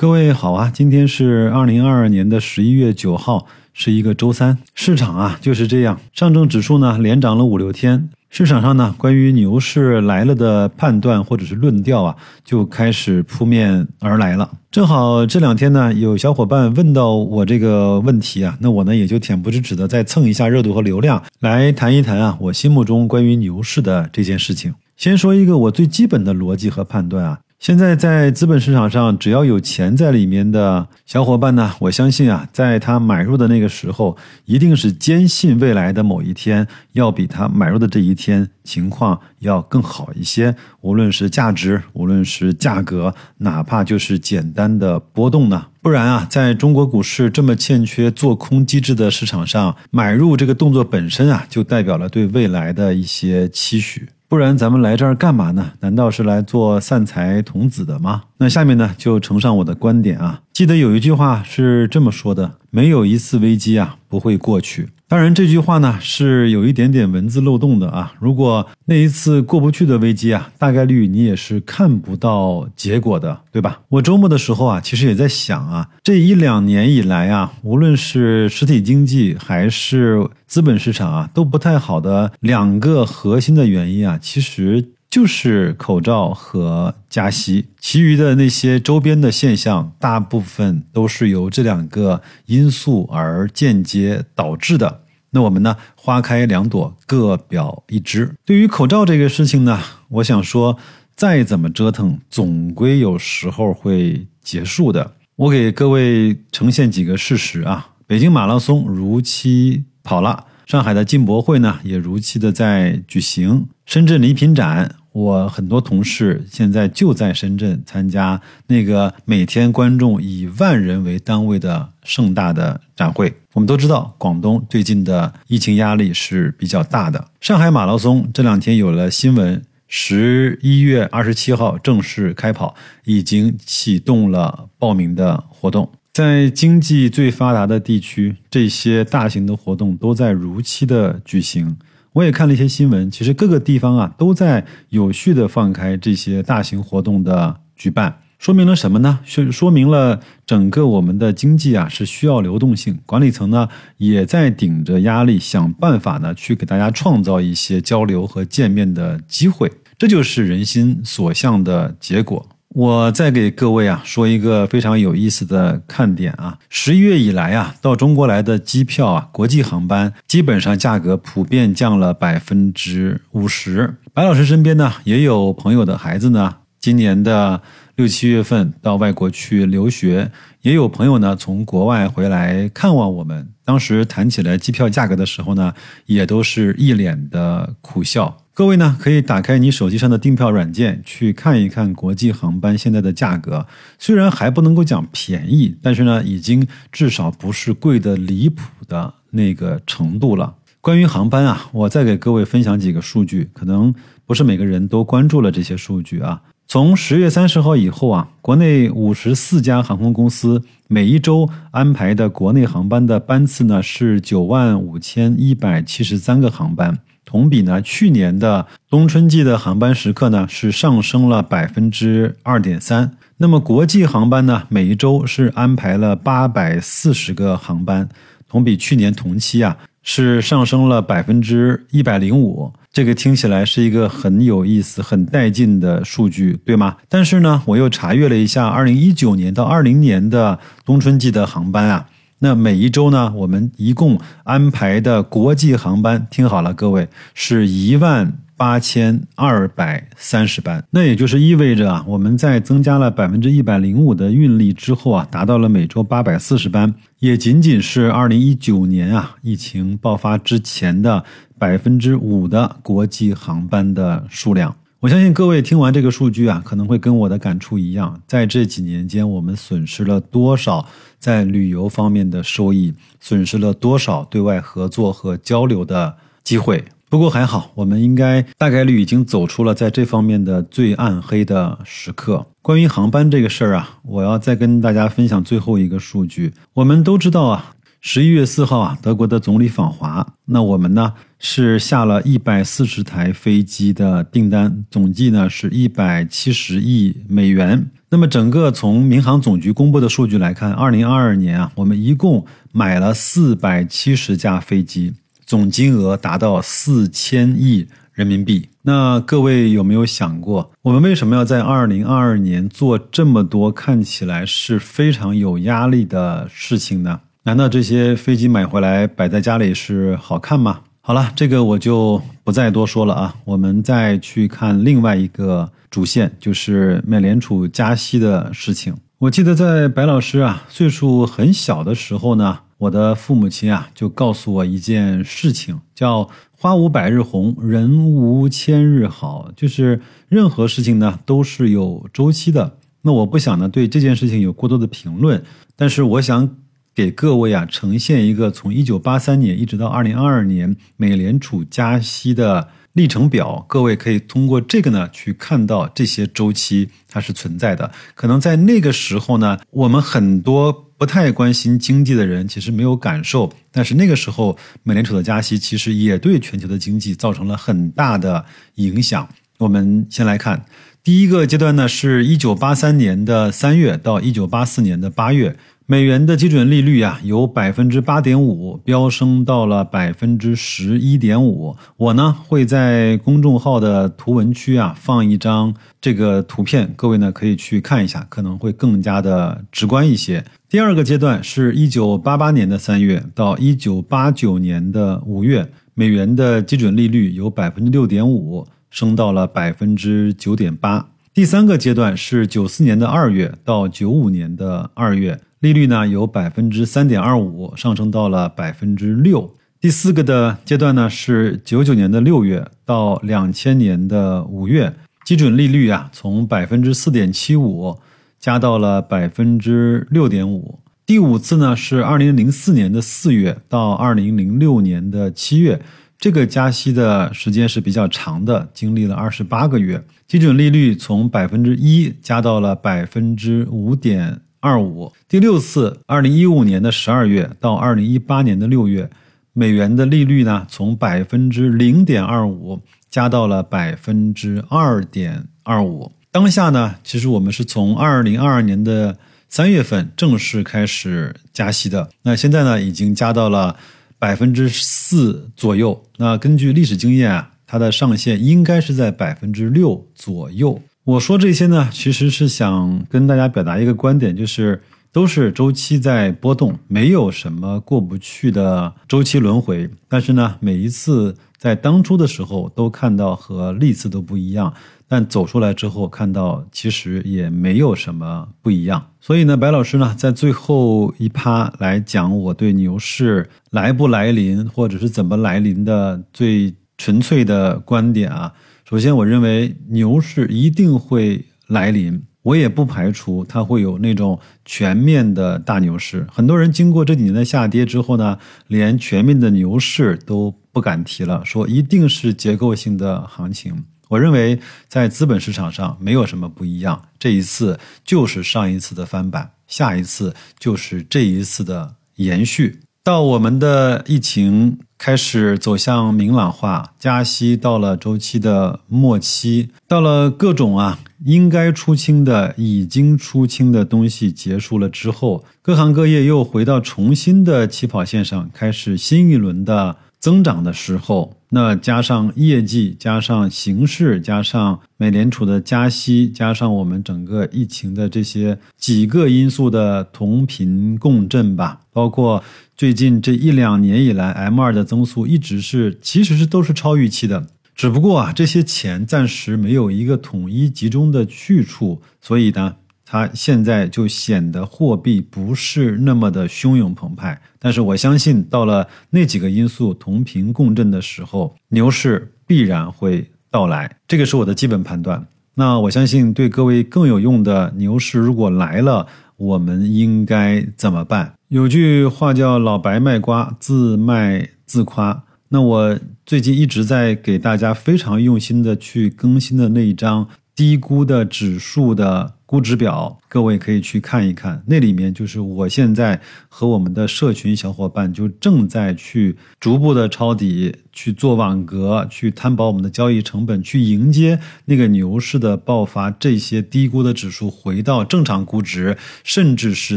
各位好啊，今天是二零二二年的十一月九号，是一个周三。市场啊就是这样，上证指数呢连涨了五六天，市场上呢关于牛市来了的判断或者是论调啊就开始扑面而来了。正好这两天呢有小伙伴问到我这个问题啊，那我呢也就恬不知耻的再蹭一下热度和流量，来谈一谈啊我心目中关于牛市的这件事情。先说一个我最基本的逻辑和判断啊。现在在资本市场上，只要有钱在里面的小伙伴呢，我相信啊，在他买入的那个时候，一定是坚信未来的某一天要比他买入的这一天情况要更好一些。无论是价值，无论是价格，哪怕就是简单的波动呢，不然啊，在中国股市这么欠缺做空机制的市场上，买入这个动作本身啊，就代表了对未来的一些期许。不然咱们来这儿干嘛呢？难道是来做散财童子的吗？那下面呢，就呈上我的观点啊。记得有一句话是这么说的：没有一次危机啊不会过去。当然，这句话呢是有一点点文字漏洞的啊。如果那一次过不去的危机啊，大概率你也是看不到结果的，对吧？我周末的时候啊，其实也在想啊，这一两年以来啊，无论是实体经济还是资本市场啊，都不太好的两个核心的原因啊，其实。就是口罩和加息，其余的那些周边的现象，大部分都是由这两个因素而间接导致的。那我们呢，花开两朵，各表一枝。对于口罩这个事情呢，我想说，再怎么折腾，总归有时候会结束的。我给各位呈现几个事实啊：北京马拉松如期跑了，上海的进博会呢也如期的在举行，深圳礼品展。我很多同事现在就在深圳参加那个每天观众以万人为单位的盛大的展会。我们都知道，广东最近的疫情压力是比较大的。上海马拉松这两天有了新闻，十一月二十七号正式开跑，已经启动了报名的活动。在经济最发达的地区，这些大型的活动都在如期的举行。我也看了一些新闻，其实各个地方啊都在有序的放开这些大型活动的举办，说明了什么呢？说说明了整个我们的经济啊是需要流动性，管理层呢也在顶着压力想办法呢去给大家创造一些交流和见面的机会，这就是人心所向的结果。我再给各位啊说一个非常有意思的看点啊，十一月以来啊，到中国来的机票啊，国际航班基本上价格普遍降了百分之五十。白老师身边呢也有朋友的孩子呢，今年的六七月份到外国去留学，也有朋友呢从国外回来看望我们。当时谈起来机票价格的时候呢，也都是一脸的苦笑。各位呢，可以打开你手机上的订票软件去看一看国际航班现在的价格。虽然还不能够讲便宜，但是呢，已经至少不是贵的离谱的那个程度了。关于航班啊，我再给各位分享几个数据，可能不是每个人都关注了这些数据啊。从十月三十号以后啊，国内五十四家航空公司每一周安排的国内航班的班次呢是九万五千一百七十三个航班。同比呢，去年的冬春季的航班时刻呢是上升了百分之二点三。那么国际航班呢，每一周是安排了八百四十个航班，同比去年同期啊是上升了百分之一百零五。这个听起来是一个很有意思、很带劲的数据，对吗？但是呢，我又查阅了一下二零一九年到二零年的冬春季的航班啊。那每一周呢，我们一共安排的国际航班，听好了，各位是一万八千二百三十班。那也就是意味着啊，我们在增加了百分之一百零五的运力之后啊，达到了每周八百四十班，也仅仅是二零一九年啊疫情爆发之前的百分之五的国际航班的数量。我相信各位听完这个数据啊，可能会跟我的感触一样，在这几年间，我们损失了多少在旅游方面的收益，损失了多少对外合作和交流的机会。不过还好，我们应该大概率已经走出了在这方面的最暗黑的时刻。关于航班这个事儿啊，我要再跟大家分享最后一个数据。我们都知道啊。十一月四号啊，德国的总理访华，那我们呢是下了一百四十台飞机的订单，总计呢是一百七十亿美元。那么整个从民航总局公布的数据来看，二零二二年啊，我们一共买了四百七十架飞机，总金额达到四千亿人民币。那各位有没有想过，我们为什么要在二零二二年做这么多看起来是非常有压力的事情呢？难道这些飞机买回来摆在家里是好看吗？好了，这个我就不再多说了啊。我们再去看另外一个主线，就是美联储加息的事情。我记得在白老师啊岁数很小的时候呢，我的父母亲啊就告诉我一件事情，叫“花无百日红，人无千日好”，就是任何事情呢都是有周期的。那我不想呢对这件事情有过多的评论，但是我想。给各位啊呈现一个从一九八三年一直到二零二二年美联储加息的历程表，各位可以通过这个呢去看到这些周期它是存在的。可能在那个时候呢，我们很多不太关心经济的人其实没有感受，但是那个时候美联储的加息其实也对全球的经济造成了很大的影响。我们先来看第一个阶段呢，是一九八三年的三月到一九八四年的八月。美元的基准利率啊，由百分之八点五飙升到了百分之十一点五。我呢会在公众号的图文区啊放一张这个图片，各位呢可以去看一下，可能会更加的直观一些。第二个阶段是一九八八年的三月到一九八九年的五月，美元的基准利率由百分之六点五升到了百分之九点八。第三个阶段是九四年的二月到九五年的二月。利率呢由百分之三点二五上升到了百分之六。第四个的阶段呢是九九年的六月到两千年的五月，基准利率啊从百分之四点七五加到了百分之六点五。第五次呢是二零零四年的四月到二零零六年的七月，这个加息的时间是比较长的，经历了二十八个月，基准利率从百分之一加到了百分之五点。二五第六次，二零一五年的十二月到二零一八年的六月，美元的利率呢从百分之零点二五加到了百分之二点二五。当下呢，其实我们是从二零二二年的三月份正式开始加息的，那现在呢已经加到了百分之四左右。那根据历史经验啊，它的上限应该是在百分之六左右。我说这些呢，其实是想跟大家表达一个观点，就是都是周期在波动，没有什么过不去的周期轮回。但是呢，每一次在当初的时候都看到和历次都不一样，但走出来之后看到其实也没有什么不一样。所以呢，白老师呢在最后一趴来讲我对牛市来不来临，或者是怎么来临的最纯粹的观点啊。首先，我认为牛市一定会来临，我也不排除它会有那种全面的大牛市。很多人经过这几年的下跌之后呢，连全面的牛市都不敢提了，说一定是结构性的行情。我认为在资本市场上没有什么不一样，这一次就是上一次的翻版，下一次就是这一次的延续。到我们的疫情开始走向明朗化，加息到了周期的末期，到了各种啊应该出清的、已经出清的东西结束了之后，各行各业又回到重新的起跑线上，开始新一轮的。增长的时候，那加上业绩，加上形势，加上美联储的加息，加上我们整个疫情的这些几个因素的同频共振吧，包括最近这一两年以来，M 二的增速一直是其实是都是超预期的，只不过啊，这些钱暂时没有一个统一集中的去处，所以呢。它现在就显得货币不是那么的汹涌澎湃，但是我相信到了那几个因素同频共振的时候，牛市必然会到来，这个是我的基本判断。那我相信对各位更有用的，牛市如果来了，我们应该怎么办？有句话叫“老白卖瓜，自卖自夸”。那我最近一直在给大家非常用心的去更新的那一张低估的指数的。估值表，各位可以去看一看，那里面就是我现在和我们的社群小伙伴就正在去逐步的抄底，去做网格，去摊薄我们的交易成本，去迎接那个牛市的爆发，这些低估的指数回到正常估值，甚至是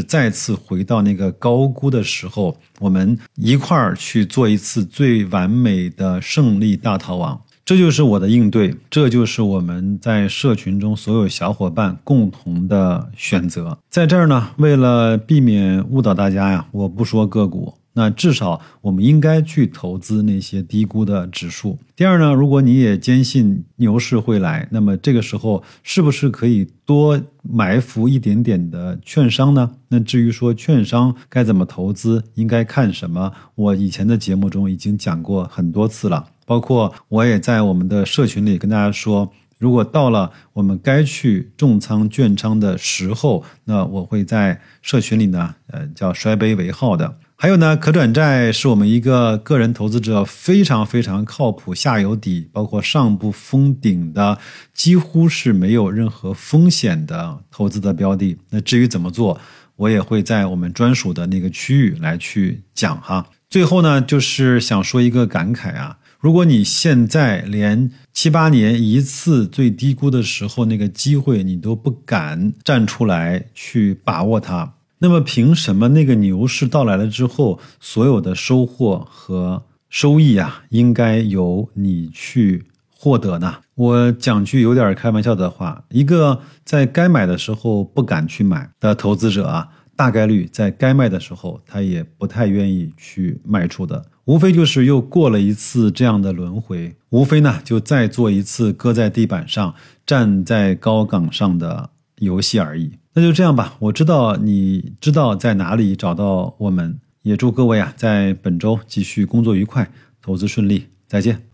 再次回到那个高估的时候，我们一块儿去做一次最完美的胜利大逃亡。这就是我的应对，这就是我们在社群中所有小伙伴共同的选择。在这儿呢，为了避免误导大家呀，我不说个股，那至少我们应该去投资那些低估的指数。第二呢，如果你也坚信牛市会来，那么这个时候是不是可以多埋伏一点点的券商呢？那至于说券商该怎么投资，应该看什么，我以前的节目中已经讲过很多次了。包括我也在我们的社群里跟大家说，如果到了我们该去重仓券仓的时候，那我会在社群里呢，呃，叫摔杯为号的。还有呢，可转债是我们一个个人投资者非常非常靠谱、下有底，包括上不封顶的，几乎是没有任何风险的投资的标的。那至于怎么做，我也会在我们专属的那个区域来去讲哈。最后呢，就是想说一个感慨啊。如果你现在连七八年一次最低估的时候那个机会你都不敢站出来去把握它，那么凭什么那个牛市到来了之后，所有的收获和收益啊，应该由你去获得呢？我讲句有点开玩笑的话，一个在该买的时候不敢去买的投资者啊。大概率在该卖的时候，他也不太愿意去卖出的，无非就是又过了一次这样的轮回，无非呢就再做一次搁在地板上、站在高岗上的游戏而已。那就这样吧，我知道你知道在哪里找到我们，也祝各位啊在本周继续工作愉快，投资顺利，再见。